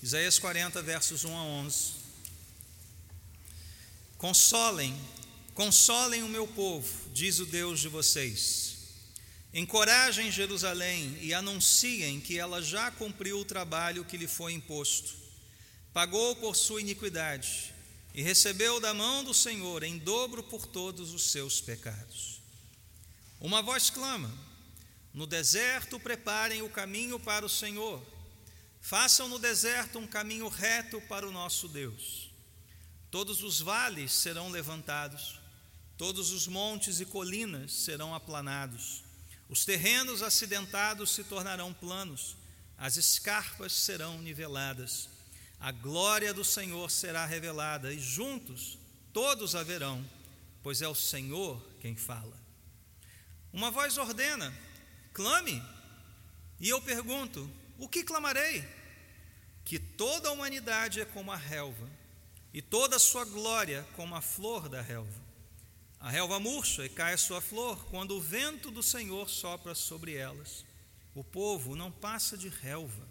Isaías 40, versos 1 a 11. Consolem, consolem o meu povo, diz o Deus de vocês. Encorajem Jerusalém e anunciem que ela já cumpriu o trabalho que lhe foi imposto. Pagou por sua iniquidade e recebeu da mão do Senhor em dobro por todos os seus pecados. Uma voz clama: No deserto preparem o caminho para o Senhor Façam no deserto um caminho reto para o nosso Deus. Todos os vales serão levantados, todos os montes e colinas serão aplanados, os terrenos acidentados se tornarão planos, as escarpas serão niveladas, a glória do Senhor será revelada e juntos todos a verão, pois é o Senhor quem fala. Uma voz ordena: clame, e eu pergunto: o que clamarei? que toda a humanidade é como a relva, e toda a sua glória como a flor da relva. A relva murcha e cai a sua flor quando o vento do Senhor sopra sobre elas. O povo não passa de relva.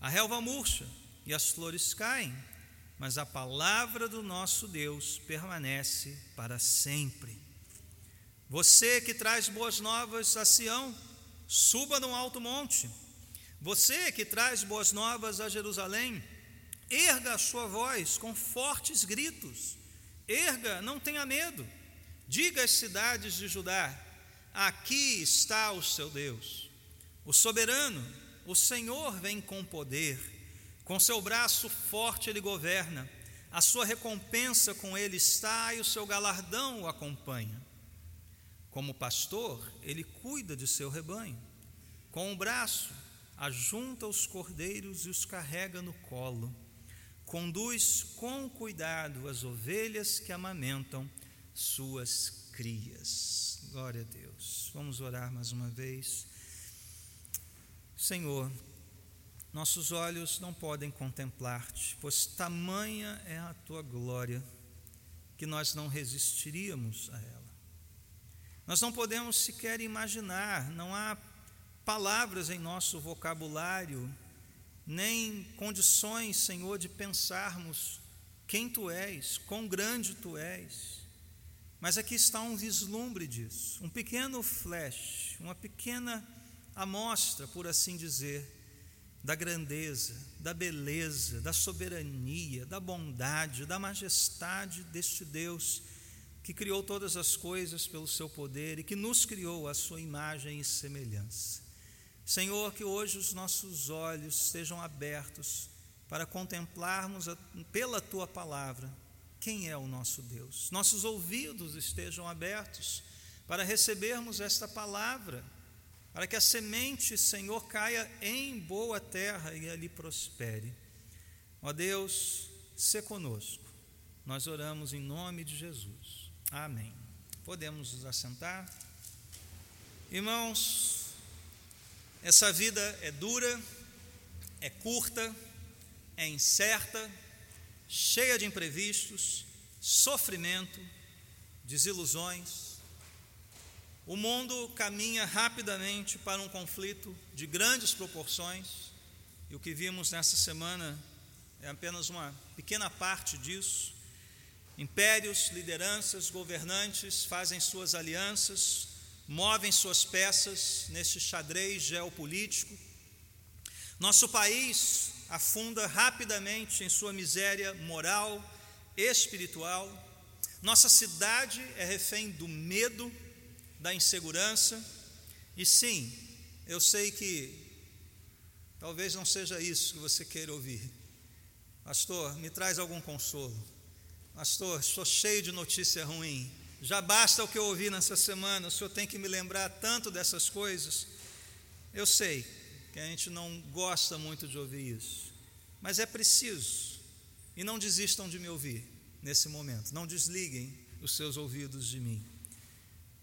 A relva murcha e as flores caem, mas a palavra do nosso Deus permanece para sempre. Você que traz boas novas a Sião, suba num alto monte você que traz boas novas a Jerusalém, erga a sua voz com fortes gritos. Erga, não tenha medo. Diga às cidades de Judá: aqui está o seu Deus. O soberano, o Senhor vem com poder. Com seu braço forte ele governa. A sua recompensa com ele está e o seu galardão o acompanha. Como pastor, ele cuida de seu rebanho. Com o braço, ajunta os cordeiros e os carrega no colo, conduz com cuidado as ovelhas que amamentam suas crias. Glória a Deus. Vamos orar mais uma vez. Senhor, nossos olhos não podem contemplar-te, pois tamanha é a tua glória que nós não resistiríamos a ela. Nós não podemos sequer imaginar, não há palavras em nosso vocabulário, nem condições, Senhor, de pensarmos quem tu és, quão grande tu és. Mas aqui está um vislumbre disso, um pequeno flash, uma pequena amostra, por assim dizer, da grandeza, da beleza, da soberania, da bondade, da majestade deste Deus que criou todas as coisas pelo seu poder e que nos criou à sua imagem e semelhança. Senhor, que hoje os nossos olhos estejam abertos para contemplarmos a, pela tua palavra quem é o nosso Deus. Nossos ouvidos estejam abertos para recebermos esta palavra, para que a semente, Senhor, caia em boa terra e ali prospere. Ó Deus, se conosco. Nós oramos em nome de Jesus. Amém. Podemos nos assentar? Irmãos, essa vida é dura, é curta, é incerta, cheia de imprevistos, sofrimento, desilusões. O mundo caminha rapidamente para um conflito de grandes proporções, e o que vimos nessa semana é apenas uma pequena parte disso. Impérios, lideranças, governantes fazem suas alianças, movem suas peças nesse xadrez geopolítico. Nosso país afunda rapidamente em sua miséria moral, espiritual. Nossa cidade é refém do medo, da insegurança. E sim, eu sei que talvez não seja isso que você queira ouvir. Pastor, me traz algum consolo. Pastor, estou cheio de notícia ruim. Já basta o que eu ouvi nessa semana, o senhor tem que me lembrar tanto dessas coisas. Eu sei que a gente não gosta muito de ouvir isso, mas é preciso. E não desistam de me ouvir nesse momento, não desliguem os seus ouvidos de mim.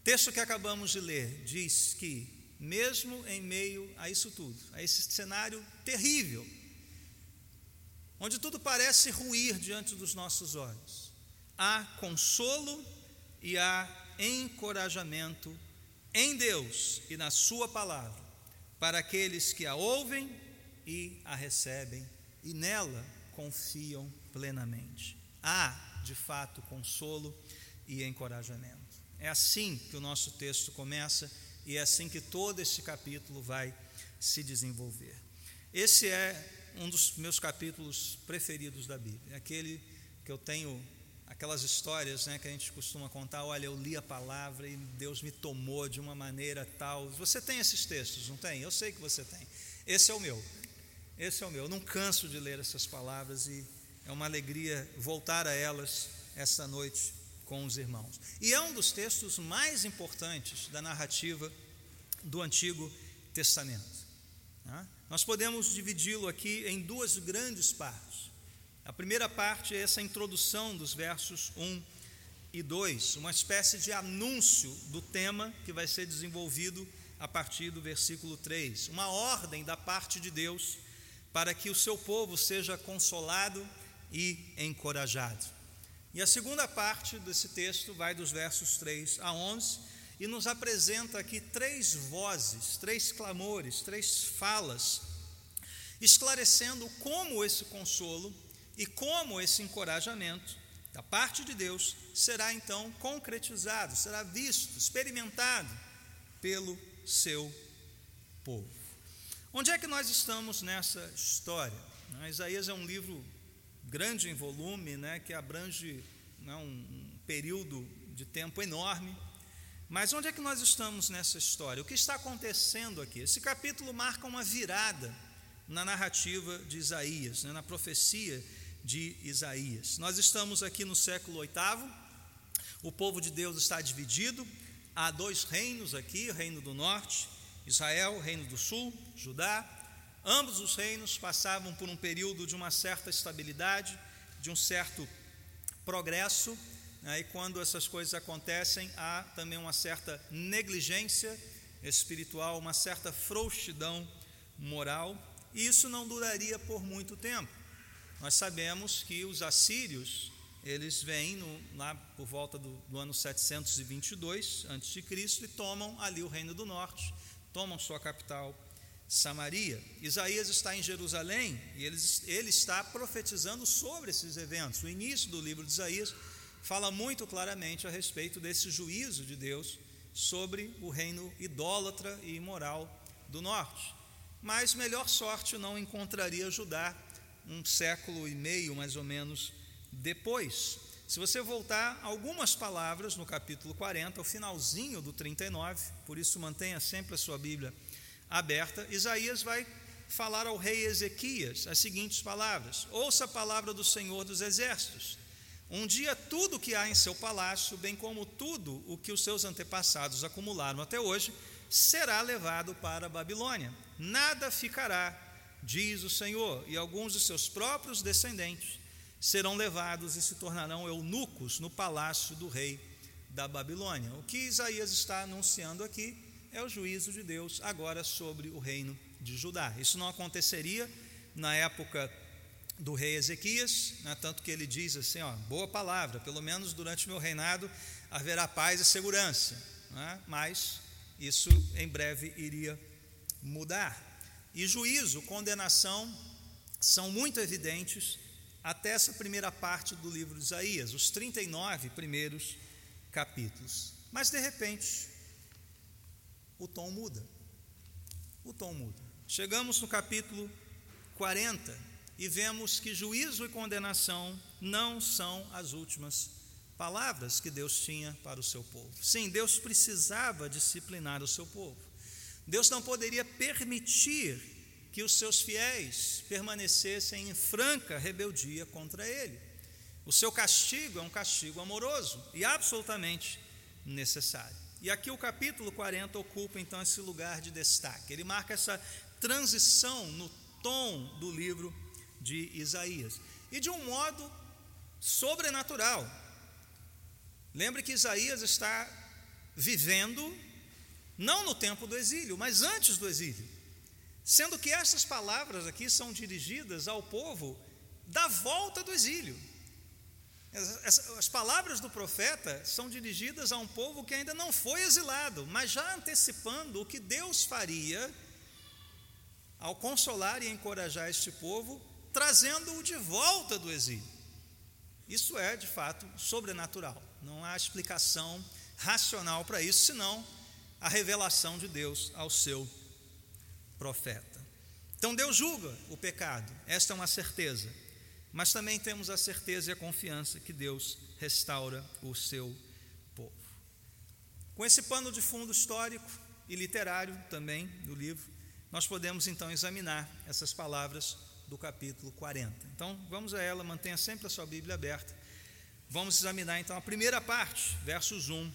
Texto que acabamos de ler diz que, mesmo em meio a isso tudo, a esse cenário terrível, onde tudo parece ruir diante dos nossos olhos, há consolo e há encorajamento em Deus e na Sua palavra para aqueles que a ouvem e a recebem e nela confiam plenamente. Há, de fato, consolo e encorajamento. É assim que o nosso texto começa e é assim que todo esse capítulo vai se desenvolver. Esse é um dos meus capítulos preferidos da Bíblia, aquele que eu tenho aquelas histórias né, que a gente costuma contar, olha, eu li a palavra e Deus me tomou de uma maneira tal. Você tem esses textos, não tem? Eu sei que você tem. Esse é o meu. Esse é o meu. Eu não canso de ler essas palavras e é uma alegria voltar a elas esta noite com os irmãos. E é um dos textos mais importantes da narrativa do Antigo Testamento. Né? Nós podemos dividi-lo aqui em duas grandes partes. A primeira parte é essa introdução dos versos 1 e 2, uma espécie de anúncio do tema que vai ser desenvolvido a partir do versículo 3, uma ordem da parte de Deus para que o seu povo seja consolado e encorajado. E a segunda parte desse texto vai dos versos 3 a 11 e nos apresenta aqui três vozes, três clamores, três falas, esclarecendo como esse consolo e como esse encorajamento da parte de Deus será então concretizado, será visto, experimentado pelo seu povo. Onde é que nós estamos nessa história? Isaías é um livro grande em volume, né, que abrange né, um, um período de tempo enorme. Mas onde é que nós estamos nessa história? O que está acontecendo aqui? Esse capítulo marca uma virada na narrativa de Isaías, né, na profecia de Isaías. Nós estamos aqui no século VIII, o povo de Deus está dividido, há dois reinos aqui: o reino do norte, Israel, o reino do sul, Judá. Ambos os reinos passavam por um período de uma certa estabilidade, de um certo progresso, né, e quando essas coisas acontecem, há também uma certa negligência espiritual, uma certa frouxidão moral, e isso não duraria por muito tempo. Nós sabemos que os assírios, eles vêm no, lá por volta do, do ano 722 a.C. e tomam ali o reino do norte, tomam sua capital Samaria. Isaías está em Jerusalém e ele, ele está profetizando sobre esses eventos. O início do livro de Isaías fala muito claramente a respeito desse juízo de Deus sobre o reino idólatra e imoral do norte. Mas melhor sorte não encontraria Judá um século e meio mais ou menos depois. Se você voltar algumas palavras no capítulo 40, o finalzinho do 39, por isso mantenha sempre a sua Bíblia aberta, Isaías vai falar ao rei Ezequias as seguintes palavras: Ouça a palavra do Senhor dos Exércitos. Um dia tudo que há em seu palácio, bem como tudo o que os seus antepassados acumularam até hoje, será levado para a Babilônia. Nada ficará, diz o Senhor, e alguns de seus próprios descendentes serão levados e se tornarão eunucos no palácio do rei da Babilônia. O que Isaías está anunciando aqui é o juízo de Deus agora sobre o reino de Judá. Isso não aconteceria na época do rei Ezequias, né, tanto que ele diz assim: ó, boa palavra, pelo menos durante meu reinado haverá paz e segurança, né, mas isso em breve iria mudar. E juízo, condenação são muito evidentes até essa primeira parte do livro de Isaías, os 39 primeiros capítulos. Mas de repente, o tom muda. O tom muda. Chegamos no capítulo 40 e vemos que juízo e condenação não são as últimas palavras que Deus tinha para o seu povo. Sim, Deus precisava disciplinar o seu povo. Deus não poderia permitir que os seus fiéis permanecessem em franca rebeldia contra ele. O seu castigo é um castigo amoroso e absolutamente necessário. E aqui o capítulo 40 ocupa então esse lugar de destaque. Ele marca essa transição no tom do livro de Isaías e de um modo sobrenatural. Lembre que Isaías está vivendo não no tempo do exílio, mas antes do exílio. Sendo que essas palavras aqui são dirigidas ao povo da volta do exílio. As palavras do profeta são dirigidas a um povo que ainda não foi exilado, mas já antecipando o que Deus faria ao consolar e encorajar este povo trazendo-o de volta do exílio. Isso é, de fato, sobrenatural. Não há explicação racional para isso, senão a revelação de Deus ao seu profeta. Então Deus julga o pecado, esta é uma certeza. Mas também temos a certeza e a confiança que Deus restaura o seu povo. Com esse pano de fundo histórico e literário também do livro, nós podemos então examinar essas palavras do capítulo 40. Então, vamos a ela, mantenha sempre a sua Bíblia aberta. Vamos examinar então a primeira parte, versos 1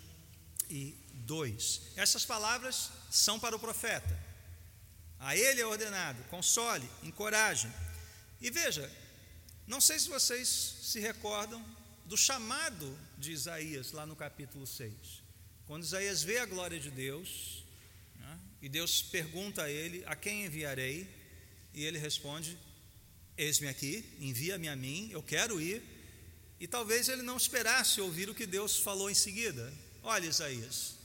e 2. Essas palavras são para o profeta. A ele é ordenado: console, encoraje. E veja, não sei se vocês se recordam do chamado de Isaías lá no capítulo 6. Quando Isaías vê a glória de Deus, né, e Deus pergunta a ele: A quem enviarei? E ele responde: Eis-me aqui, envia-me a mim, eu quero ir. E talvez ele não esperasse ouvir o que Deus falou em seguida. Olha, Isaías,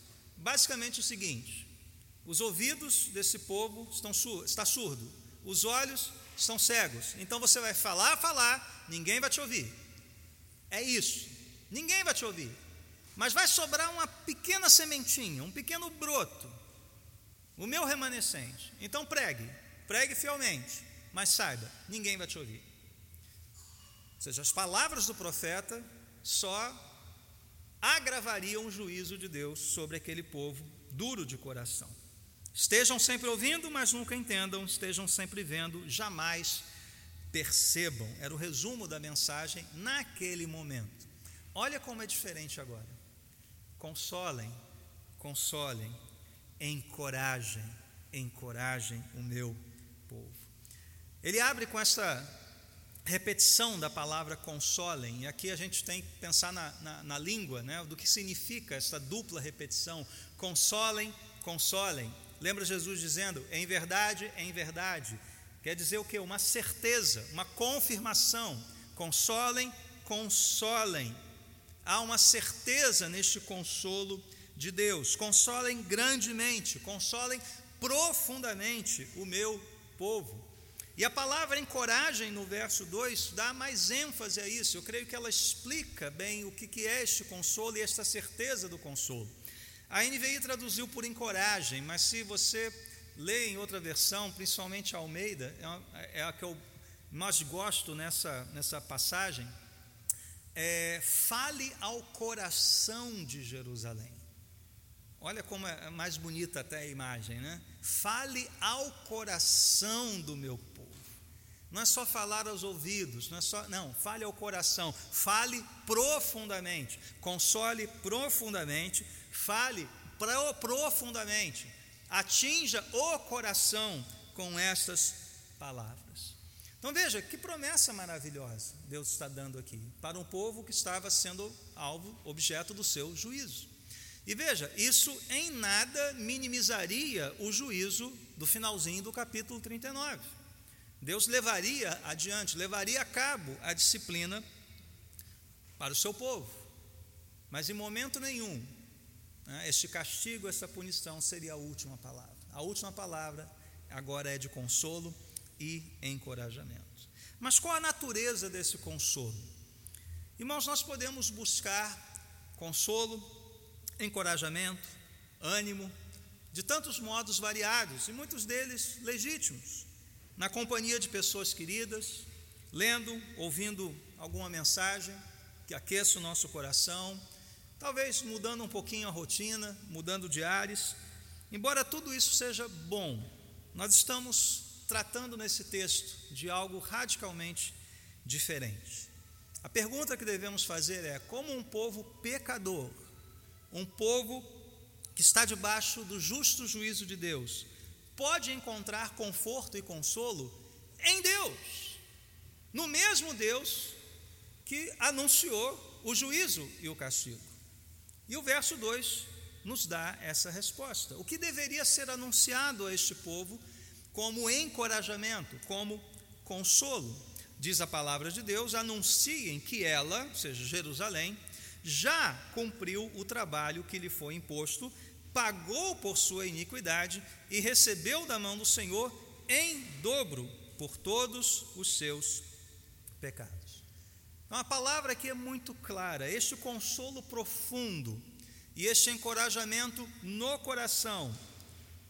basicamente o seguinte: os ouvidos desse povo estão sur está surdo, os olhos estão cegos. Então você vai falar, falar, ninguém vai te ouvir. É isso. Ninguém vai te ouvir. Mas vai sobrar uma pequena sementinha, um pequeno broto. O meu remanescente. Então pregue, pregue fielmente mas saiba, ninguém vai te ouvir. Ou seja, as palavras do profeta só agravariam o juízo de Deus sobre aquele povo duro de coração. Estejam sempre ouvindo, mas nunca entendam, estejam sempre vendo, jamais percebam. Era o resumo da mensagem naquele momento. Olha como é diferente agora. Consolem, consolem, encorajem, encorajem o meu povo. Ele abre com essa repetição da palavra consolem, e aqui a gente tem que pensar na, na, na língua, né, do que significa essa dupla repetição: consolem, consolem. Lembra Jesus dizendo, em verdade, em verdade. Quer dizer o que? Uma certeza, uma confirmação. Consolem, consolem. Há uma certeza neste consolo de Deus. Consolem grandemente, consolem profundamente o meu povo. E a palavra encoragem no verso 2 dá mais ênfase a isso. Eu creio que ela explica bem o que é este consolo e esta certeza do consolo. A NVI traduziu por encoragem, mas se você lê em outra versão, principalmente a Almeida, é, é a que eu mais gosto nessa, nessa passagem, é, fale ao coração de Jerusalém. Olha como é mais bonita até a imagem, né? Fale ao coração do meu não é só falar aos ouvidos, não é só, não, fale ao coração, fale profundamente, console profundamente, fale pro, profundamente, atinja o coração com estas palavras. Então veja que promessa maravilhosa Deus está dando aqui para um povo que estava sendo alvo, objeto do seu juízo. E veja, isso em nada minimizaria o juízo do finalzinho do capítulo 39. Deus levaria adiante, levaria a cabo a disciplina para o seu povo, mas em momento nenhum né, este castigo, essa punição seria a última palavra. A última palavra agora é de consolo e encorajamento. Mas qual a natureza desse consolo? Irmãos, nós podemos buscar consolo, encorajamento, ânimo, de tantos modos variados e muitos deles legítimos na companhia de pessoas queridas, lendo, ouvindo alguma mensagem que aqueça o nosso coração, talvez mudando um pouquinho a rotina, mudando diários. Embora tudo isso seja bom, nós estamos tratando nesse texto de algo radicalmente diferente. A pergunta que devemos fazer é: como um povo pecador, um povo que está debaixo do justo juízo de Deus, pode encontrar conforto e consolo em Deus, no mesmo Deus que anunciou o juízo e o castigo. E o verso 2 nos dá essa resposta. O que deveria ser anunciado a este povo como encorajamento, como consolo? Diz a palavra de Deus: anunciem que ela, ou seja, Jerusalém, já cumpriu o trabalho que lhe foi imposto pagou por sua iniquidade e recebeu da mão do Senhor em dobro por todos os seus pecados. Então a palavra aqui é muito clara, este consolo profundo e este encorajamento no coração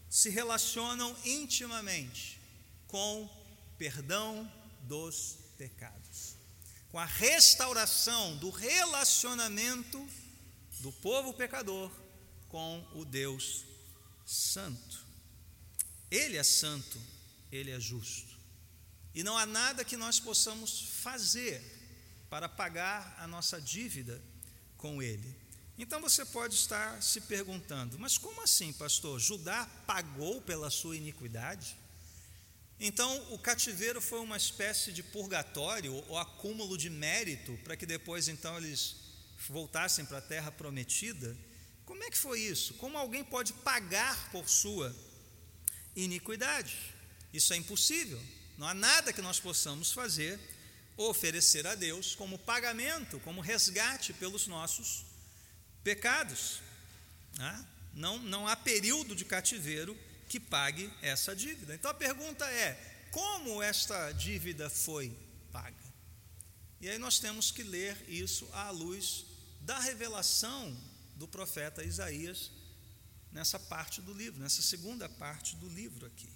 se relacionam intimamente com perdão dos pecados, com a restauração do relacionamento do povo pecador com o Deus Santo. Ele é santo, ele é justo. E não há nada que nós possamos fazer para pagar a nossa dívida com ele. Então você pode estar se perguntando: mas como assim, pastor? Judá pagou pela sua iniquidade? Então o cativeiro foi uma espécie de purgatório ou acúmulo de mérito para que depois então eles voltassem para a terra prometida? Como é que foi isso? Como alguém pode pagar por sua iniquidade? Isso é impossível. Não há nada que nós possamos fazer oferecer a Deus como pagamento, como resgate pelos nossos pecados. Né? Não, não há período de cativeiro que pague essa dívida. Então a pergunta é: como esta dívida foi paga? E aí nós temos que ler isso à luz da revelação do profeta Isaías nessa parte do livro, nessa segunda parte do livro aqui.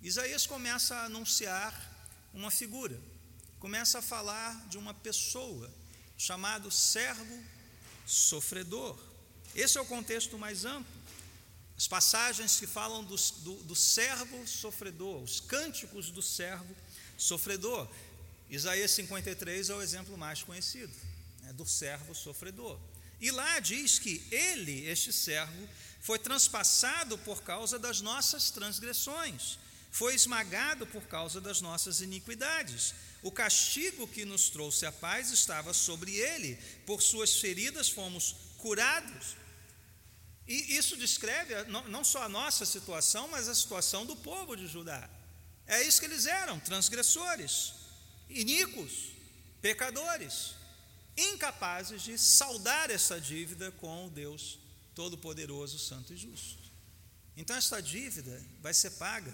Isaías começa a anunciar uma figura, começa a falar de uma pessoa chamado servo sofredor. Esse é o contexto mais amplo. As passagens que falam do, do, do servo sofredor, os cânticos do servo sofredor. Isaías 53 é o exemplo mais conhecido, né, do servo sofredor. E lá diz que ele, este servo, foi transpassado por causa das nossas transgressões, foi esmagado por causa das nossas iniquidades. O castigo que nos trouxe a paz estava sobre ele, por suas feridas fomos curados. E isso descreve não só a nossa situação, mas a situação do povo de Judá. É isso que eles eram: transgressores, iníquos, pecadores, incapazes de saldar essa dívida com o Deus Todo-Poderoso, Santo e Justo. Então, esta dívida vai ser paga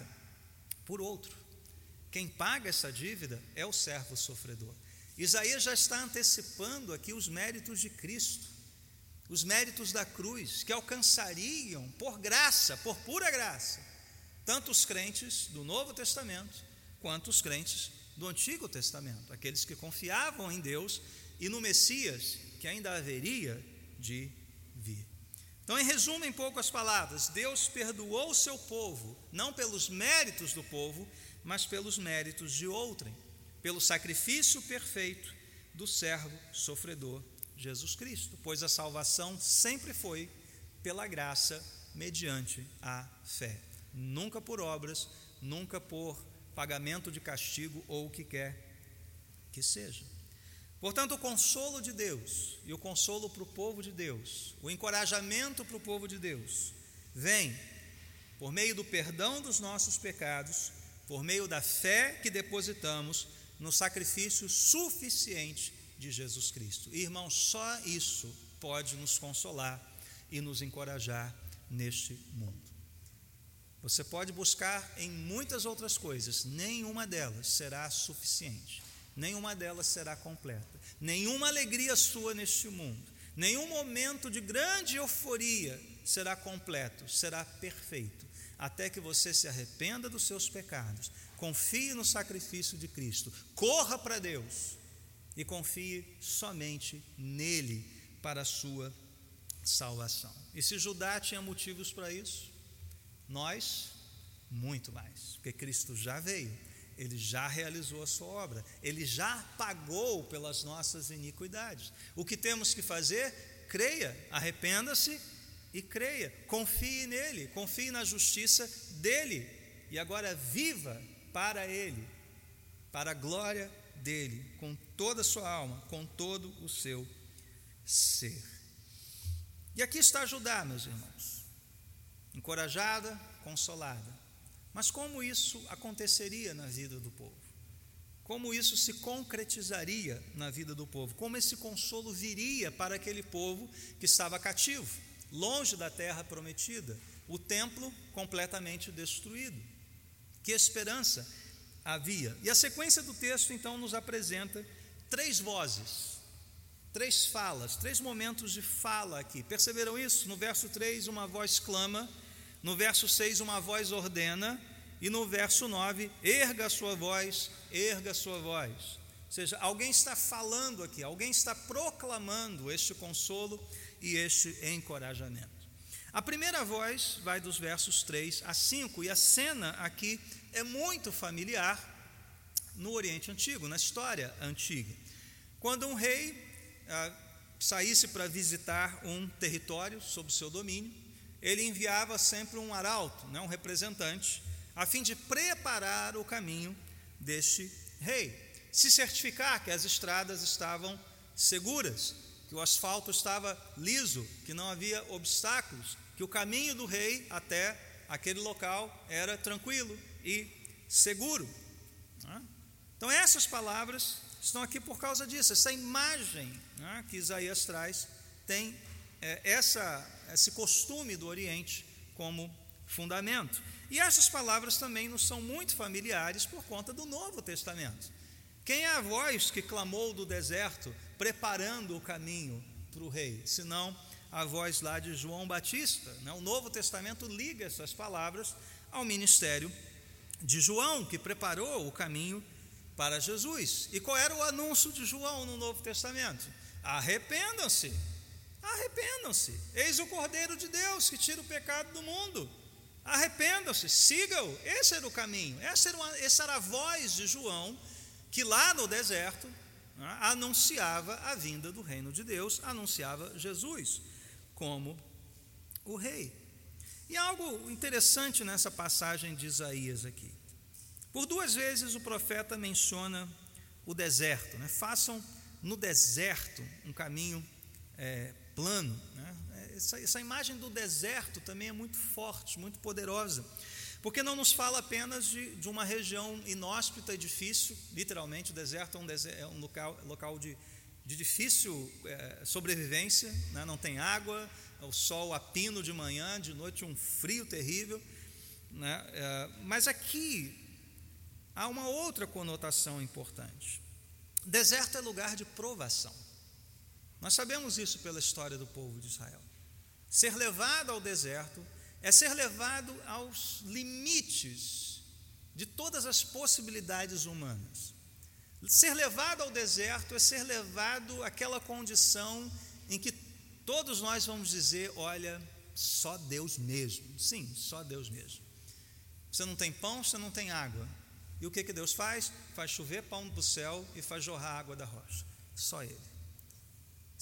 por outro. Quem paga essa dívida é o servo sofredor. Isaías já está antecipando aqui os méritos de Cristo, os méritos da cruz, que alcançariam por graça, por pura graça, tanto os crentes do Novo Testamento quanto os crentes do Antigo Testamento, aqueles que confiavam em Deus e no Messias que ainda haveria de vir. Então, em resumo, em poucas palavras, Deus perdoou o seu povo, não pelos méritos do povo, mas pelos méritos de outrem, pelo sacrifício perfeito do servo sofredor Jesus Cristo, pois a salvação sempre foi pela graça mediante a fé, nunca por obras, nunca por pagamento de castigo ou o que quer que seja. Portanto, o consolo de Deus e o consolo para o povo de Deus, o encorajamento para o povo de Deus, vem por meio do perdão dos nossos pecados por meio da fé que depositamos no sacrifício suficiente de Jesus Cristo. Irmão, só isso pode nos consolar e nos encorajar neste mundo. Você pode buscar em muitas outras coisas, nenhuma delas será suficiente, nenhuma delas será completa, nenhuma alegria sua neste mundo, nenhum momento de grande euforia será completo, será perfeito até que você se arrependa dos seus pecados, confie no sacrifício de Cristo, corra para Deus e confie somente nele para a sua salvação. E se Judá tinha motivos para isso, nós, muito mais, porque Cristo já veio, ele já realizou a sua obra, ele já pagou pelas nossas iniquidades. O que temos que fazer? Creia, arrependa-se e creia, confie nele, confie na justiça dele e agora viva para ele, para a glória dele, com toda a sua alma, com todo o seu ser. E aqui está Judá, meus irmãos, encorajada, consolada. Mas como isso aconteceria na vida do povo? Como isso se concretizaria na vida do povo? Como esse consolo viria para aquele povo que estava cativo? longe da terra prometida, o templo completamente destruído. Que esperança havia. E a sequência do texto então nos apresenta três vozes, três falas, três momentos de fala aqui. Perceberam isso? No verso 3, uma voz clama, no verso 6, uma voz ordena, e no verso 9, erga a sua voz, erga a sua voz. Ou seja, alguém está falando aqui, alguém está proclamando este consolo e este encorajamento. A primeira voz vai dos versos 3 a 5, e a cena aqui é muito familiar no Oriente Antigo, na história antiga. Quando um rei ah, saísse para visitar um território sob seu domínio, ele enviava sempre um arauto, né, um representante, a fim de preparar o caminho deste rei, se certificar que as estradas estavam seguras, que o asfalto estava liso, que não havia obstáculos, que o caminho do rei até aquele local era tranquilo e seguro. Né? Então, essas palavras estão aqui por causa disso. Essa imagem né, que Isaías traz tem é, essa, esse costume do Oriente como fundamento. E essas palavras também nos são muito familiares por conta do Novo Testamento. Quem é a voz que clamou do deserto, preparando o caminho para o rei, senão a voz lá de João Batista. Né? O Novo Testamento liga essas palavras ao ministério de João, que preparou o caminho para Jesus. E qual era o anúncio de João no Novo Testamento? Arrependam-se, arrependam-se. Eis o Cordeiro de Deus que tira o pecado do mundo. Arrependam-se, sigam. Esse era o caminho, essa era, uma, essa era a voz de João, que lá no deserto né, anunciava a vinda do reino de Deus, anunciava Jesus como o rei. E algo interessante nessa passagem de Isaías aqui. Por duas vezes o profeta menciona o deserto. Né? Façam no deserto um caminho é, plano. Né? Essa, essa imagem do deserto também é muito forte, muito poderosa. Porque não nos fala apenas de, de uma região inóspita e difícil, literalmente, o deserto é um, deserto, é um local, local de, de difícil é, sobrevivência, né? não tem água, o sol a pino de manhã, de noite um frio terrível. Né? É, mas aqui há uma outra conotação importante. Deserto é lugar de provação. Nós sabemos isso pela história do povo de Israel. Ser levado ao deserto é ser levado aos limites de todas as possibilidades humanas. Ser levado ao deserto é ser levado àquela condição em que todos nós vamos dizer: olha, só Deus mesmo. Sim, só Deus mesmo. Você não tem pão, você não tem água. E o que, que Deus faz? Faz chover pão do céu e faz jorrar água da rocha. Só Ele.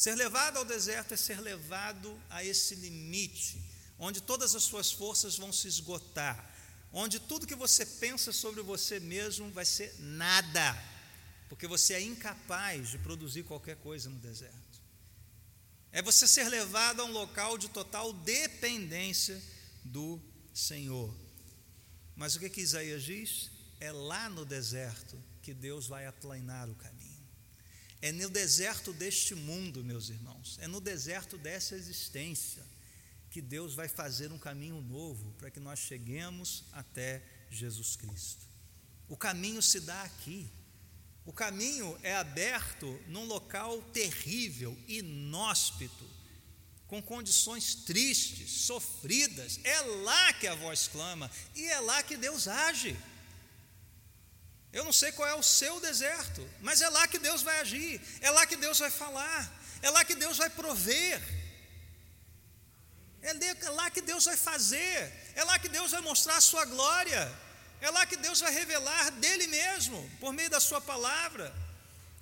Ser levado ao deserto é ser levado a esse limite, onde todas as suas forças vão se esgotar, onde tudo que você pensa sobre você mesmo vai ser nada porque você é incapaz de produzir qualquer coisa no deserto. É você ser levado a um local de total dependência do Senhor. Mas o que, que Isaías diz? É lá no deserto que Deus vai aplainar o caminho. É no deserto deste mundo, meus irmãos, é no deserto dessa existência que Deus vai fazer um caminho novo para que nós cheguemos até Jesus Cristo. O caminho se dá aqui. O caminho é aberto num local terrível, inóspito, com condições tristes, sofridas. É lá que a voz clama e é lá que Deus age. Eu não sei qual é o seu deserto, mas é lá que Deus vai agir, é lá que Deus vai falar, é lá que Deus vai prover, é lá que Deus vai fazer, é lá que Deus vai mostrar a sua glória. É lá que Deus vai revelar dele mesmo, por meio da sua palavra.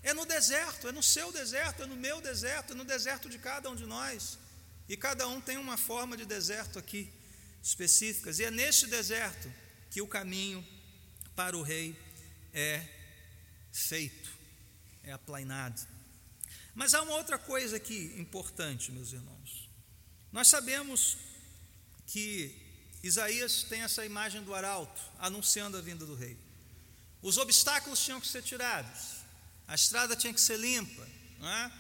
É no deserto, é no seu deserto, é no meu deserto, é no deserto de cada um de nós. E cada um tem uma forma de deserto aqui específicas. E é neste deserto que o caminho para o rei é feito, é aplainado. Mas há uma outra coisa aqui importante, meus irmãos. Nós sabemos que Isaías tem essa imagem do arauto anunciando a vinda do rei. Os obstáculos tinham que ser tirados, a estrada tinha que ser limpa, é?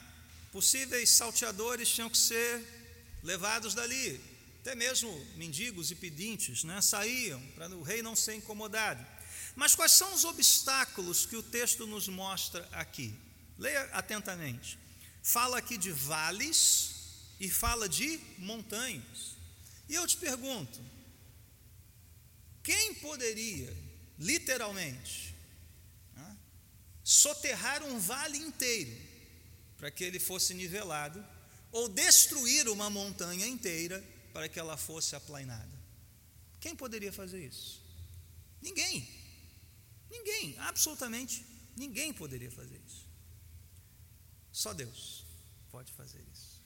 possíveis salteadores tinham que ser levados dali, até mesmo mendigos e pedintes né? saíam para o rei não ser incomodado. Mas quais são os obstáculos que o texto nos mostra aqui? Leia atentamente. Fala aqui de vales e fala de montanhas. E eu te pergunto: quem poderia, literalmente, né, soterrar um vale inteiro para que ele fosse nivelado, ou destruir uma montanha inteira para que ela fosse aplainada? Quem poderia fazer isso? Ninguém. Ninguém, absolutamente ninguém poderia fazer isso. Só Deus pode fazer isso.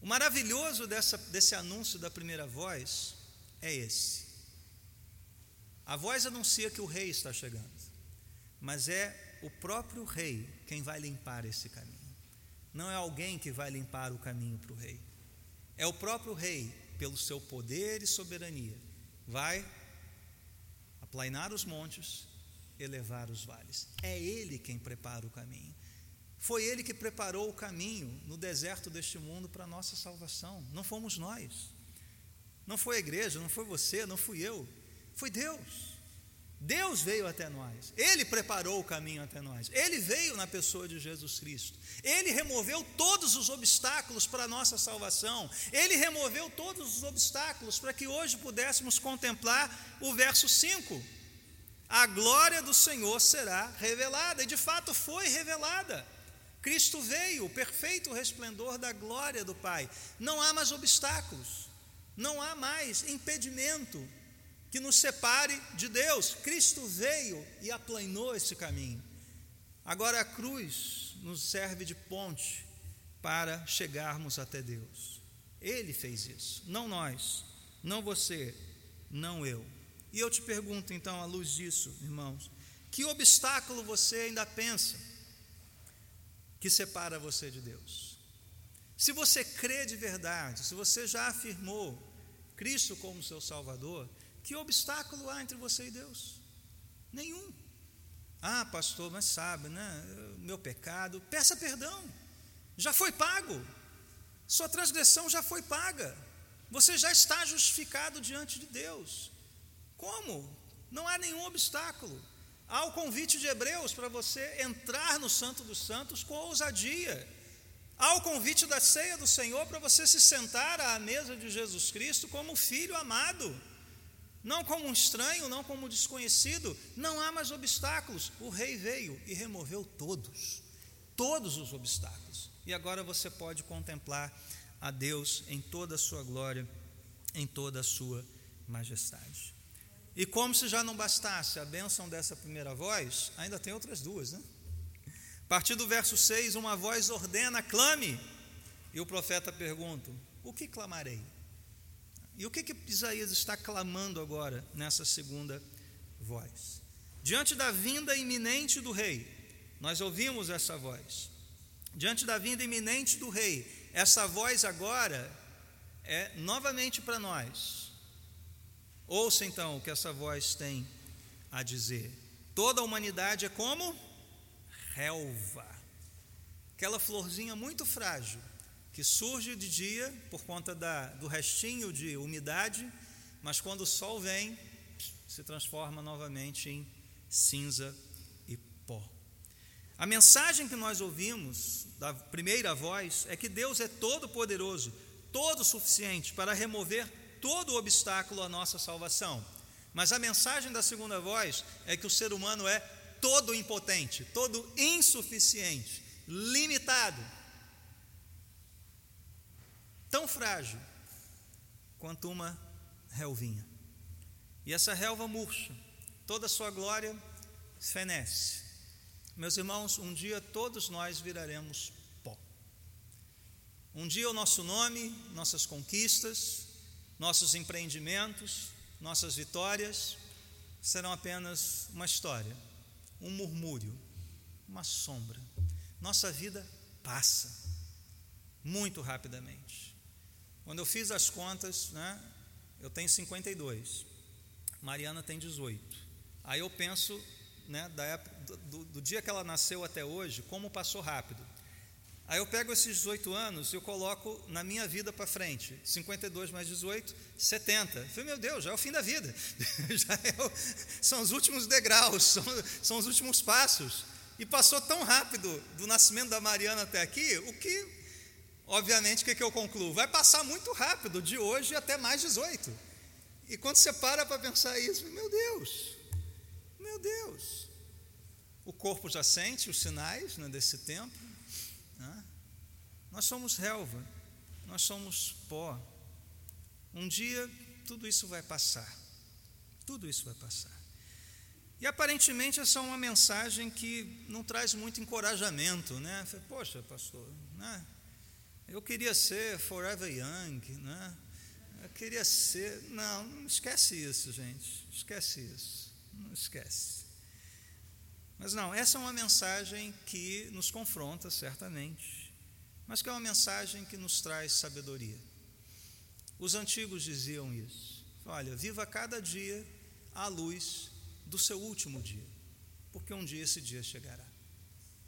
O maravilhoso dessa, desse anúncio da primeira voz é esse. A voz anuncia que o rei está chegando, mas é o próprio rei quem vai limpar esse caminho. Não é alguém que vai limpar o caminho para o rei. É o próprio rei, pelo seu poder e soberania, vai aplainar os montes, elevar os vales. É Ele quem prepara o caminho. Foi Ele que preparou o caminho no deserto deste mundo para a nossa salvação. Não fomos nós. Não foi a igreja, não foi você, não fui eu. Foi Deus. Deus veio até nós, Ele preparou o caminho até nós, Ele veio na pessoa de Jesus Cristo, Ele removeu todos os obstáculos para a nossa salvação, Ele removeu todos os obstáculos para que hoje pudéssemos contemplar o verso 5. A glória do Senhor será revelada, e de fato foi revelada. Cristo veio, o perfeito resplendor da glória do Pai. Não há mais obstáculos, não há mais impedimento que nos separe de Deus. Cristo veio e aplanou esse caminho. Agora a cruz nos serve de ponte para chegarmos até Deus. Ele fez isso, não nós, não você, não eu. E eu te pergunto então, à luz disso, irmãos, que obstáculo você ainda pensa que separa você de Deus? Se você crê de verdade, se você já afirmou Cristo como seu Salvador, que obstáculo há entre você e Deus? Nenhum. Ah, pastor, mas sabe, né? Meu pecado, peça perdão. Já foi pago. Sua transgressão já foi paga. Você já está justificado diante de Deus. Como? Não há nenhum obstáculo. Há o convite de Hebreus para você entrar no Santo dos Santos com ousadia. Há o convite da ceia do Senhor para você se sentar à mesa de Jesus Cristo como filho amado não como um estranho, não como um desconhecido, não há mais obstáculos. O rei veio e removeu todos, todos os obstáculos. E agora você pode contemplar a Deus em toda a sua glória, em toda a sua majestade. E como se já não bastasse a bênção dessa primeira voz, ainda tem outras duas, né? A partir do verso 6, uma voz ordena: clame. E o profeta pergunta: O que clamarei? E o que, que Isaías está clamando agora nessa segunda voz? Diante da vinda iminente do rei, nós ouvimos essa voz. Diante da vinda iminente do rei, essa voz agora é novamente para nós. Ouça então o que essa voz tem a dizer. Toda a humanidade é como relva, aquela florzinha muito frágil, que surge de dia por conta da, do restinho de umidade, mas quando o sol vem, se transforma novamente em cinza e pó. A mensagem que nós ouvimos da primeira voz é que Deus é todo poderoso, todo suficiente para remover todo obstáculo à nossa salvação. Mas a mensagem da segunda voz é que o ser humano é todo impotente, todo insuficiente, limitado tão frágil quanto uma relvinha. E essa relva murcha, toda a sua glória fenece. Meus irmãos, um dia todos nós viraremos pó. Um dia o nosso nome, nossas conquistas, nossos empreendimentos, nossas vitórias serão apenas uma história, um murmúrio, uma sombra. Nossa vida passa muito rapidamente. Quando eu fiz as contas, né, eu tenho 52, Mariana tem 18. Aí eu penso, né, da época, do, do dia que ela nasceu até hoje, como passou rápido. Aí eu pego esses 18 anos e eu coloco na minha vida para frente. 52 mais 18, 70. Eu falei, meu Deus, já é o fim da vida. já é o, são os últimos degraus, são, são os últimos passos. E passou tão rápido do nascimento da Mariana até aqui, o que, obviamente, o que, que eu concluo? Vai passar muito rápido, de hoje até mais 18. E quando você para para pensar isso, meu Deus, meu Deus. O corpo já sente os sinais né, desse tempo. Nós somos relva, nós somos pó. Um dia tudo isso vai passar. Tudo isso vai passar. E aparentemente essa é uma mensagem que não traz muito encorajamento, né? Poxa, pastor, né? Eu queria ser forever young, né? Eu queria ser. Não, não esquece isso, gente. Esquece isso. Não esquece. Mas não, essa é uma mensagem que nos confronta, certamente, mas que é uma mensagem que nos traz sabedoria. Os antigos diziam isso. Olha, viva cada dia à luz do seu último dia, porque um dia esse dia chegará.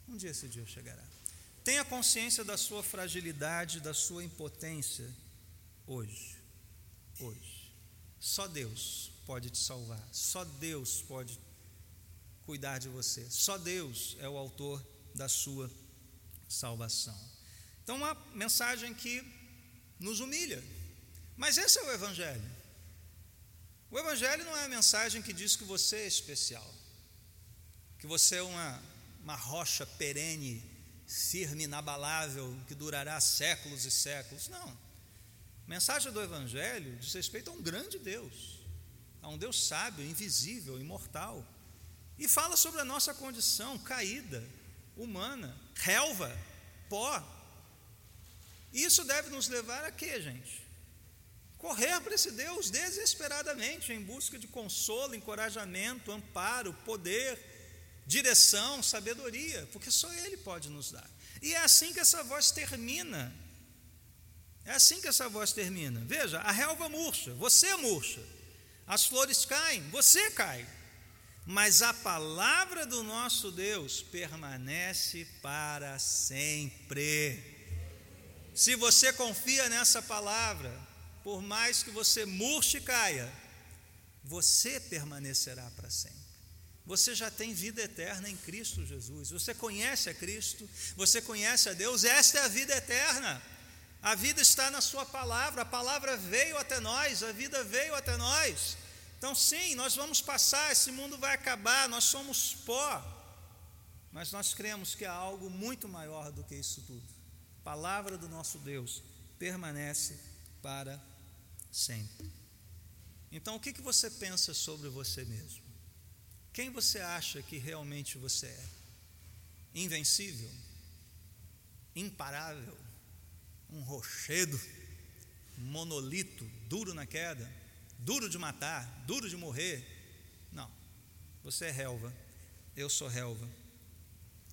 Um dia esse dia chegará. Tenha consciência da sua fragilidade, da sua impotência hoje. Hoje. Só Deus pode te salvar. Só Deus pode cuidar de você. Só Deus é o autor da sua salvação. Então, uma mensagem que nos humilha. Mas esse é o Evangelho. O Evangelho não é a mensagem que diz que você é especial, que você é uma, uma rocha perene, firme, inabalável, que durará séculos e séculos. Não. A mensagem do Evangelho diz respeito a um grande Deus, a um Deus sábio, invisível, imortal, e fala sobre a nossa condição caída, humana, relva, pó. Isso deve nos levar a quê, gente? correr para esse Deus desesperadamente em busca de consolo, encorajamento, amparo, poder, direção, sabedoria, porque só Ele pode nos dar. E é assim que essa voz termina. É assim que essa voz termina. Veja, a relva murcha, você murcha. As flores caem, você cai. Mas a palavra do nosso Deus permanece para sempre. Se você confia nessa palavra, por mais que você murche e caia, você permanecerá para sempre. Você já tem vida eterna em Cristo Jesus. Você conhece a Cristo, você conhece a Deus, esta é a vida eterna. A vida está na Sua palavra, a palavra veio até nós, a vida veio até nós. Então, sim, nós vamos passar, esse mundo vai acabar, nós somos pó, mas nós cremos que há algo muito maior do que isso tudo. Palavra do nosso Deus permanece para sempre. Então, o que, que você pensa sobre você mesmo? Quem você acha que realmente você é? Invencível? Imparável? Um rochedo? monolito, duro na queda? Duro de matar? Duro de morrer? Não. Você é relva. Eu sou relva.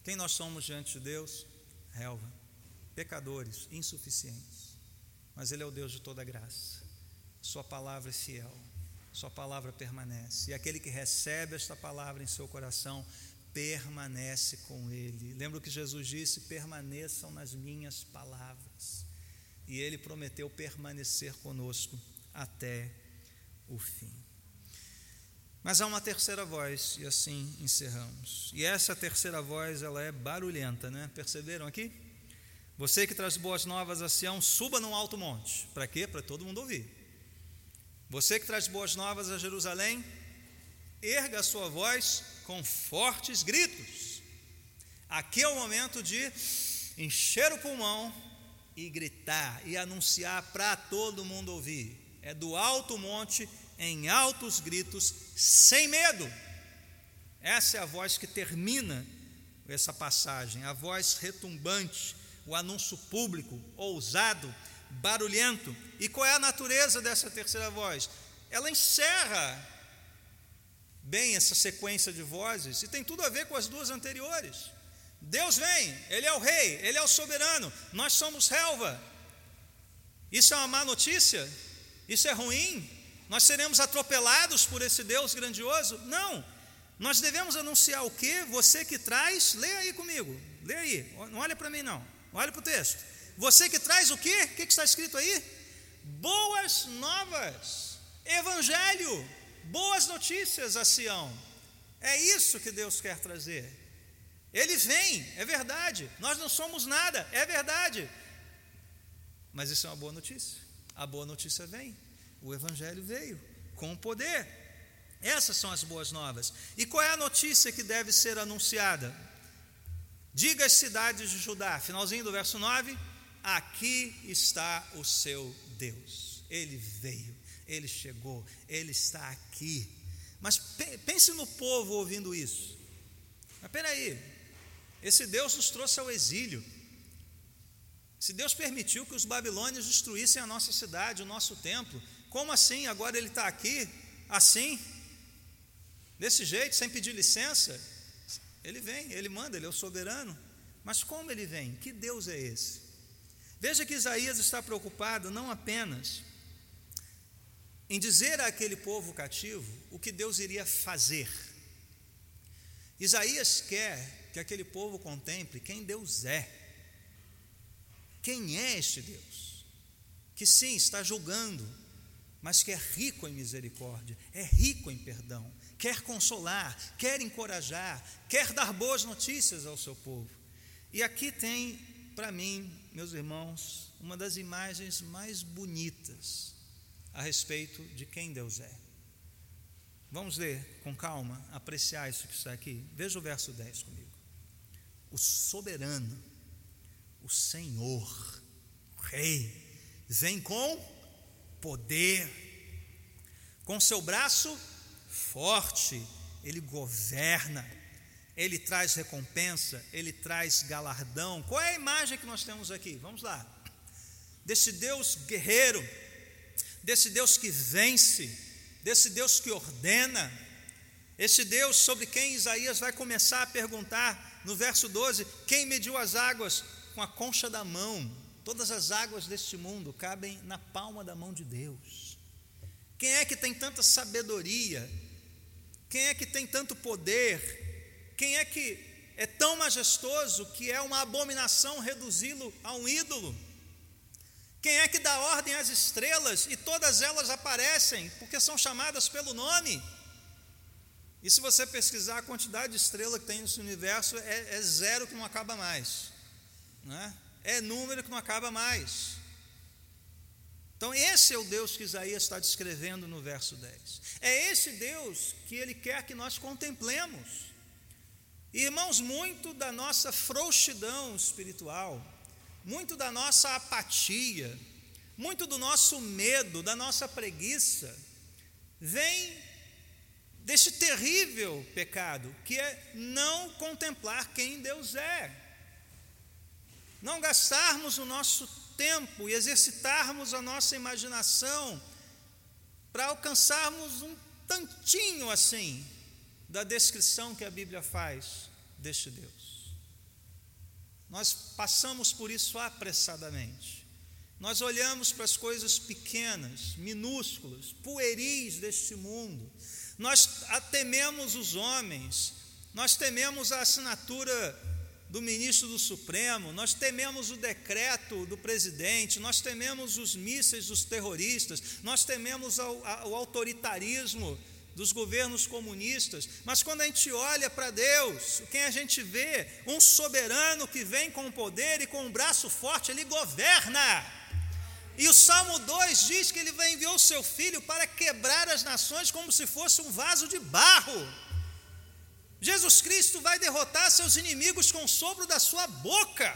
Quem nós somos diante de Deus? Relva. Pecadores, insuficientes. Mas Ele é o Deus de toda graça sua palavra é fiel, Sua palavra permanece. E aquele que recebe esta palavra em seu coração permanece com Ele. Lembra o que Jesus disse? Permaneçam nas minhas palavras. E Ele prometeu permanecer conosco até o fim. Mas há uma terceira voz, e assim encerramos. E essa terceira voz, ela é barulhenta, né? Perceberam aqui? Você que traz boas novas a Sião, suba num alto monte. Para quê? Para todo mundo ouvir. Você que traz boas novas a Jerusalém, erga a sua voz com fortes gritos. Aqui é o momento de encher o pulmão e gritar e anunciar para todo mundo ouvir. É do alto monte, em altos gritos, sem medo. Essa é a voz que termina essa passagem, a voz retumbante, o anúncio público, ousado, barulhento. E qual é a natureza dessa terceira voz? Ela encerra bem essa sequência de vozes e tem tudo a ver com as duas anteriores. Deus vem, Ele é o rei, Ele é o soberano, nós somos relva. Isso é uma má notícia? Isso é ruim? Nós seremos atropelados por esse Deus grandioso? Não. Nós devemos anunciar o que? Você que traz, lê aí comigo, lê aí, não olha para mim não. Olha para o texto. Você que traz o quê? O que está escrito aí? Boas novas, evangelho, boas notícias a Sião. É isso que Deus quer trazer. Ele vem, é verdade. Nós não somos nada, é verdade. Mas isso é uma boa notícia. A boa notícia vem. O Evangelho veio com poder. Essas são as boas novas. E qual é a notícia que deve ser anunciada? Diga às cidades de Judá, finalzinho do verso 9: Aqui está o seu Deus. Ele veio, ele chegou, ele está aqui. Mas pense no povo ouvindo isso. Mas peraí, esse Deus nos trouxe ao exílio. Se Deus permitiu que os babilônios destruíssem a nossa cidade, o nosso templo, como assim? Agora ele está aqui, assim, desse jeito, sem pedir licença? Ele vem, ele manda, ele é o soberano. Mas como ele vem? Que Deus é esse? Veja que Isaías está preocupado não apenas em dizer àquele povo cativo o que Deus iria fazer. Isaías quer que aquele povo contemple quem Deus é. Quem é este Deus? Que sim, está julgando, mas que é rico em misericórdia, é rico em perdão, quer consolar, quer encorajar, quer dar boas notícias ao seu povo. E aqui tem, para mim, meus irmãos, uma das imagens mais bonitas a respeito de quem Deus é. Vamos ler com calma, apreciar isso que está aqui. Veja o verso 10 comigo. O soberano, o Senhor, o Rei, vem com poder, com seu braço forte, ele governa, ele traz recompensa, ele traz galardão. Qual é a imagem que nós temos aqui? Vamos lá. Desse Deus guerreiro, desse Deus que vence, desse Deus que ordena, esse Deus sobre quem Isaías vai começar a perguntar no verso 12: quem mediu as águas com a concha da mão? Todas as águas deste mundo cabem na palma da mão de Deus. Quem é que tem tanta sabedoria? Quem é que tem tanto poder? Quem é que é tão majestoso que é uma abominação reduzi-lo a um ídolo? Quem é que dá ordem às estrelas e todas elas aparecem porque são chamadas pelo nome? E se você pesquisar a quantidade de estrela que tem nesse universo, é, é zero que não acaba mais. Né? É número que não acaba mais. Então, esse é o Deus que Isaías está descrevendo no verso 10. É esse Deus que ele quer que nós contemplemos. Irmãos, muito da nossa frouxidão espiritual, muito da nossa apatia, muito do nosso medo, da nossa preguiça, vem desse terrível pecado, que é não contemplar quem Deus é, não gastarmos o nosso tempo e exercitarmos a nossa imaginação para alcançarmos um tantinho assim da descrição que a Bíblia faz deste Deus. Nós passamos por isso apressadamente. Nós olhamos para as coisas pequenas, minúsculas, pueris deste mundo. Nós tememos os homens, nós tememos a assinatura do ministro do Supremo, nós tememos o decreto do presidente, nós tememos os mísseis dos terroristas, nós tememos o, autoritarismo dos governos comunistas, mas quando a gente olha para Deus, quem a gente vê? Um soberano que vem com poder e com um braço forte, ele governa. E o Salmo 2 diz que ele enviar o seu filho para quebrar as nações como se fosse um vaso de barro. Jesus Cristo vai derrotar seus inimigos com o sopro da sua boca.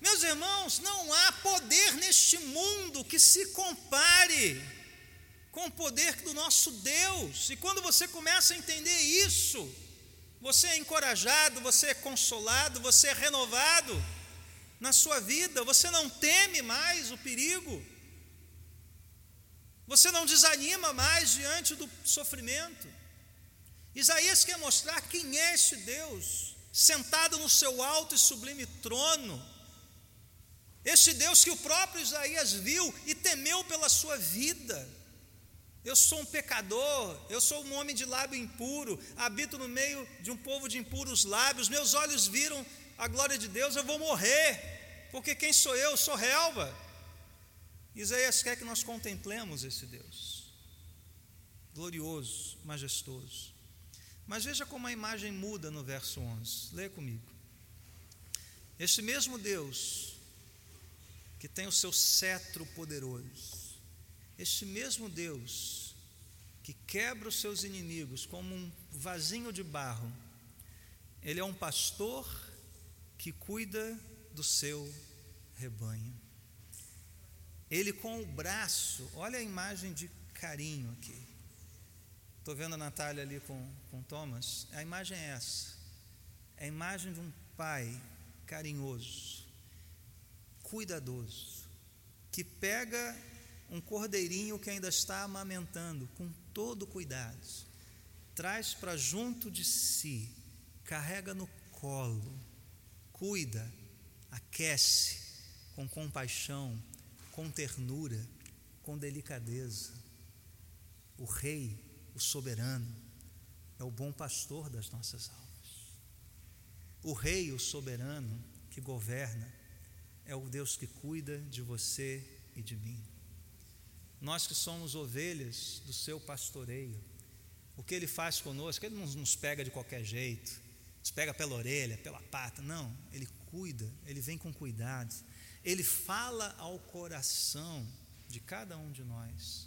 Meus irmãos, não há poder neste mundo que se compare com o poder do nosso Deus. E quando você começa a entender isso, você é encorajado, você é consolado, você é renovado na sua vida, você não teme mais o perigo, você não desanima mais diante do sofrimento. Isaías quer mostrar quem é este Deus, sentado no seu alto e sublime trono, este Deus que o próprio Isaías viu e temeu pela sua vida. Eu sou um pecador, eu sou um homem de lábio impuro, habito no meio de um povo de impuros lábios, meus olhos viram a glória de Deus, eu vou morrer, porque quem sou? Eu sou relva. Isaías quer que nós contemplemos esse Deus, glorioso, majestoso. Mas veja como a imagem muda no verso 11, leia comigo. Este mesmo Deus, que tem o seu cetro poderoso, este mesmo Deus, que quebra os seus inimigos como um vasinho de barro, ele é um pastor que cuida do seu rebanho. Ele com o braço, olha a imagem de carinho aqui. Estou vendo a Natália ali com, com Thomas. A imagem é essa. É a imagem de um pai carinhoso, cuidadoso, que pega um cordeirinho que ainda está amamentando com todo cuidado, traz para junto de si, carrega no colo, cuida, aquece com compaixão, com ternura, com delicadeza. O Rei, o soberano, é o bom pastor das nossas almas. O Rei, o soberano, que governa, é o Deus que cuida de você e de mim. Nós que somos ovelhas do seu pastoreio, o que ele faz conosco, ele não nos pega de qualquer jeito, nos pega pela orelha, pela pata, não, ele cuida, ele vem com cuidado ele fala ao coração de cada um de nós.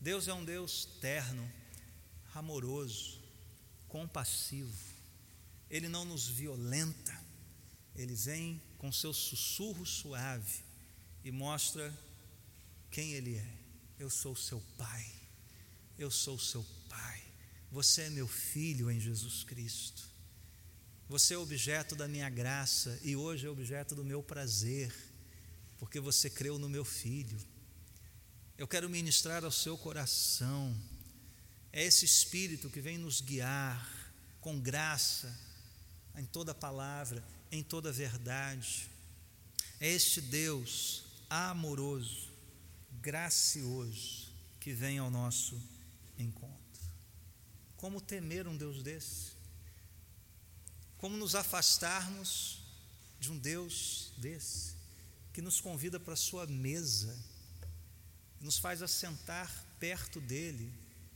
Deus é um Deus terno, amoroso, compassivo. Ele não nos violenta. Ele vem com seu sussurro suave e mostra quem ele é. Eu sou seu pai. Eu sou seu pai. Você é meu filho em Jesus Cristo. Você é objeto da minha graça e hoje é objeto do meu prazer porque você creu no meu filho. Eu quero ministrar ao seu coração. É esse Espírito que vem nos guiar com graça em toda palavra, em toda verdade. É este Deus amoroso, gracioso, que vem ao nosso encontro. Como temer um Deus desse? Como nos afastarmos de um Deus desse? que nos convida para a sua mesa, nos faz assentar perto dele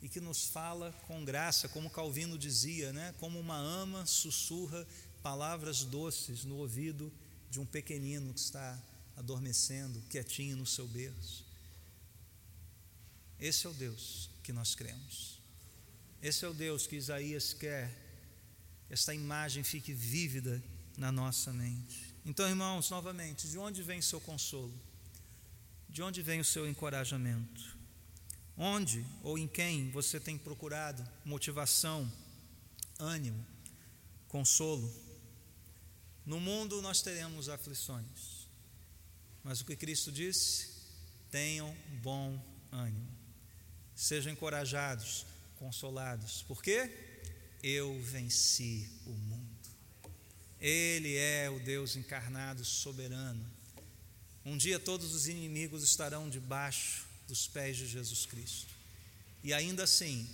e que nos fala com graça, como Calvino dizia, né? como uma ama sussurra palavras doces no ouvido de um pequenino que está adormecendo, quietinho no seu berço. Esse é o Deus que nós cremos. Esse é o Deus que Isaías quer que esta imagem fique vívida na nossa mente. Então, irmãos, novamente, de onde vem o seu consolo? De onde vem o seu encorajamento? Onde ou em quem você tem procurado motivação, ânimo, consolo? No mundo nós teremos aflições, mas o que Cristo disse? Tenham bom ânimo, sejam encorajados, consolados, porque eu venci o mundo. Ele é o Deus encarnado, soberano. Um dia todos os inimigos estarão debaixo dos pés de Jesus Cristo. E ainda assim,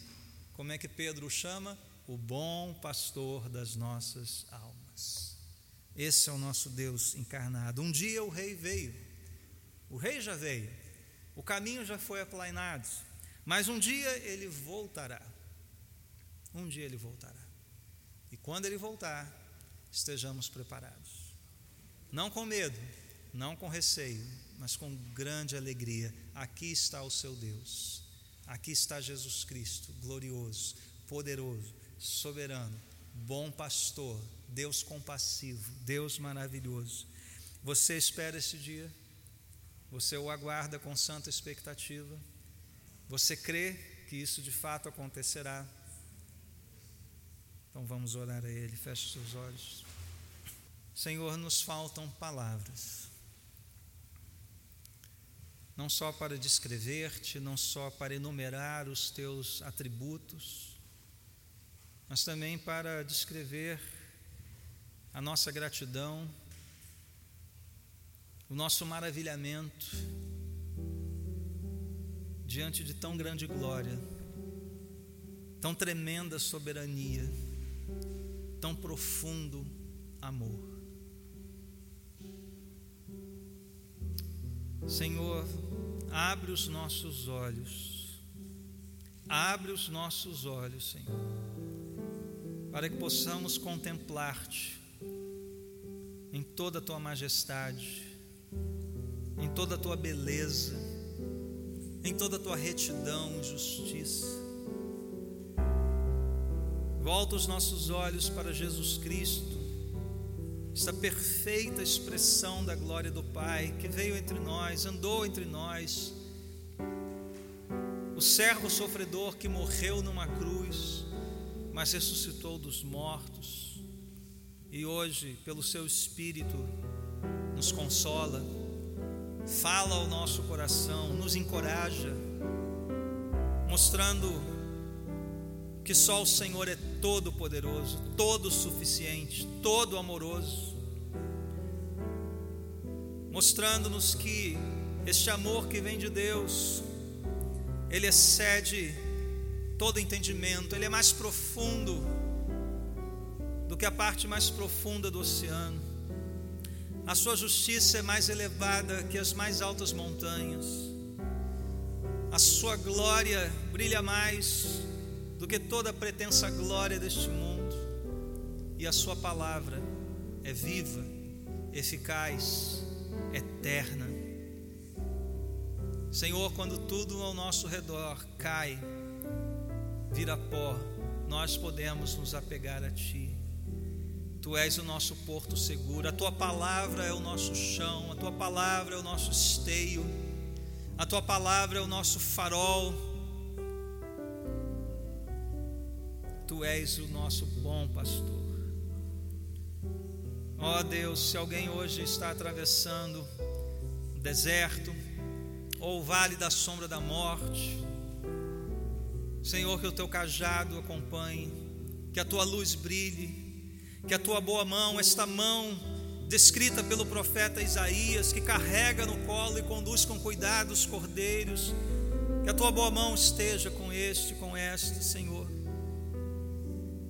como é que Pedro o chama? O bom pastor das nossas almas. Esse é o nosso Deus encarnado. Um dia o rei veio, o rei já veio, o caminho já foi aplainado, mas um dia ele voltará. Um dia ele voltará. E quando ele voltar, estejamos preparados. Não com medo, não com receio, mas com grande alegria. Aqui está o seu Deus. Aqui está Jesus Cristo, glorioso, poderoso, soberano, bom pastor, Deus compassivo, Deus maravilhoso. Você espera esse dia? Você o aguarda com santa expectativa? Você crê que isso de fato acontecerá? Então vamos orar a Ele. Feche seus olhos. Senhor, nos faltam palavras não só para descrever-te, não só para enumerar os teus atributos, mas também para descrever a nossa gratidão, o nosso maravilhamento diante de tão grande glória, tão tremenda soberania, tão profundo amor. Senhor, abre os nossos olhos, abre os nossos olhos, Senhor, para que possamos contemplar-te em toda a tua majestade, em toda a tua beleza, em toda a tua retidão e justiça. Volta os nossos olhos para Jesus Cristo, essa perfeita expressão da glória do Pai que veio entre nós, andou entre nós, o servo sofredor que morreu numa cruz, mas ressuscitou dos mortos. E hoje, pelo seu Espírito, nos consola, fala ao nosso coração, nos encoraja, mostrando que só o Senhor é todo poderoso, todo suficiente, todo amoroso, mostrando-nos que este amor que vem de Deus, ele excede todo entendimento, ele é mais profundo do que a parte mais profunda do oceano. A sua justiça é mais elevada que as mais altas montanhas. A sua glória brilha mais do que toda pretensa glória deste mundo, e a Sua palavra é viva, eficaz, eterna. Senhor, quando tudo ao nosso redor cai, vira pó, nós podemos nos apegar a Ti. Tu és o nosso porto seguro, a Tua palavra é o nosso chão, a Tua palavra é o nosso esteio, a Tua palavra é o nosso farol Tu és o nosso bom pastor. Ó oh Deus, se alguém hoje está atravessando o deserto ou o vale da sombra da morte, Senhor, que o teu cajado acompanhe, que a tua luz brilhe, que a tua boa mão, esta mão descrita pelo profeta Isaías, que carrega no colo e conduz com cuidado os cordeiros, que a tua boa mão esteja com este, com esta, Senhor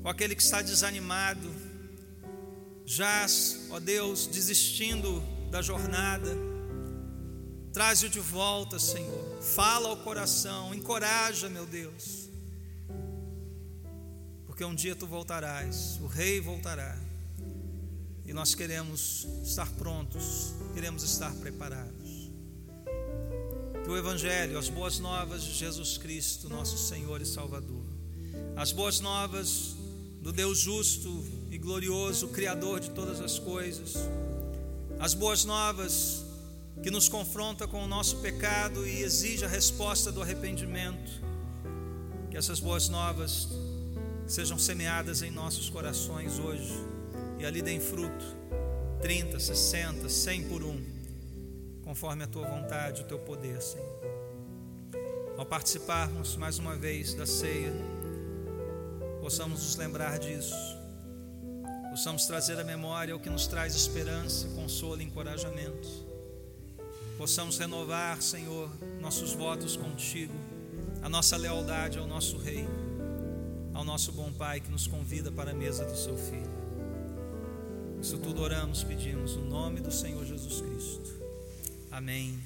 ou aquele que está desanimado, já, ó Deus, desistindo da jornada, traz-o de volta, Senhor. Fala ao coração, encoraja, meu Deus, porque um dia tu voltarás, o Rei voltará, e nós queremos estar prontos, queremos estar preparados. Que o Evangelho, as boas novas de Jesus Cristo, nosso Senhor e Salvador, as boas novas do Deus justo e glorioso, Criador de todas as coisas. As boas novas que nos confronta com o nosso pecado e exige a resposta do arrependimento. Que essas boas novas sejam semeadas em nossos corações hoje e ali deem fruto 30, 60, 100 por um, conforme a tua vontade, o teu poder, Senhor. Ao participarmos mais uma vez da ceia, possamos nos lembrar disso, possamos trazer à memória o que nos traz esperança, consolo e encorajamento, possamos renovar, Senhor, nossos votos contigo, a nossa lealdade ao nosso Rei, ao nosso bom Pai que nos convida para a mesa do seu Filho. Isso tudo oramos, pedimos, no nome do Senhor Jesus Cristo. Amém.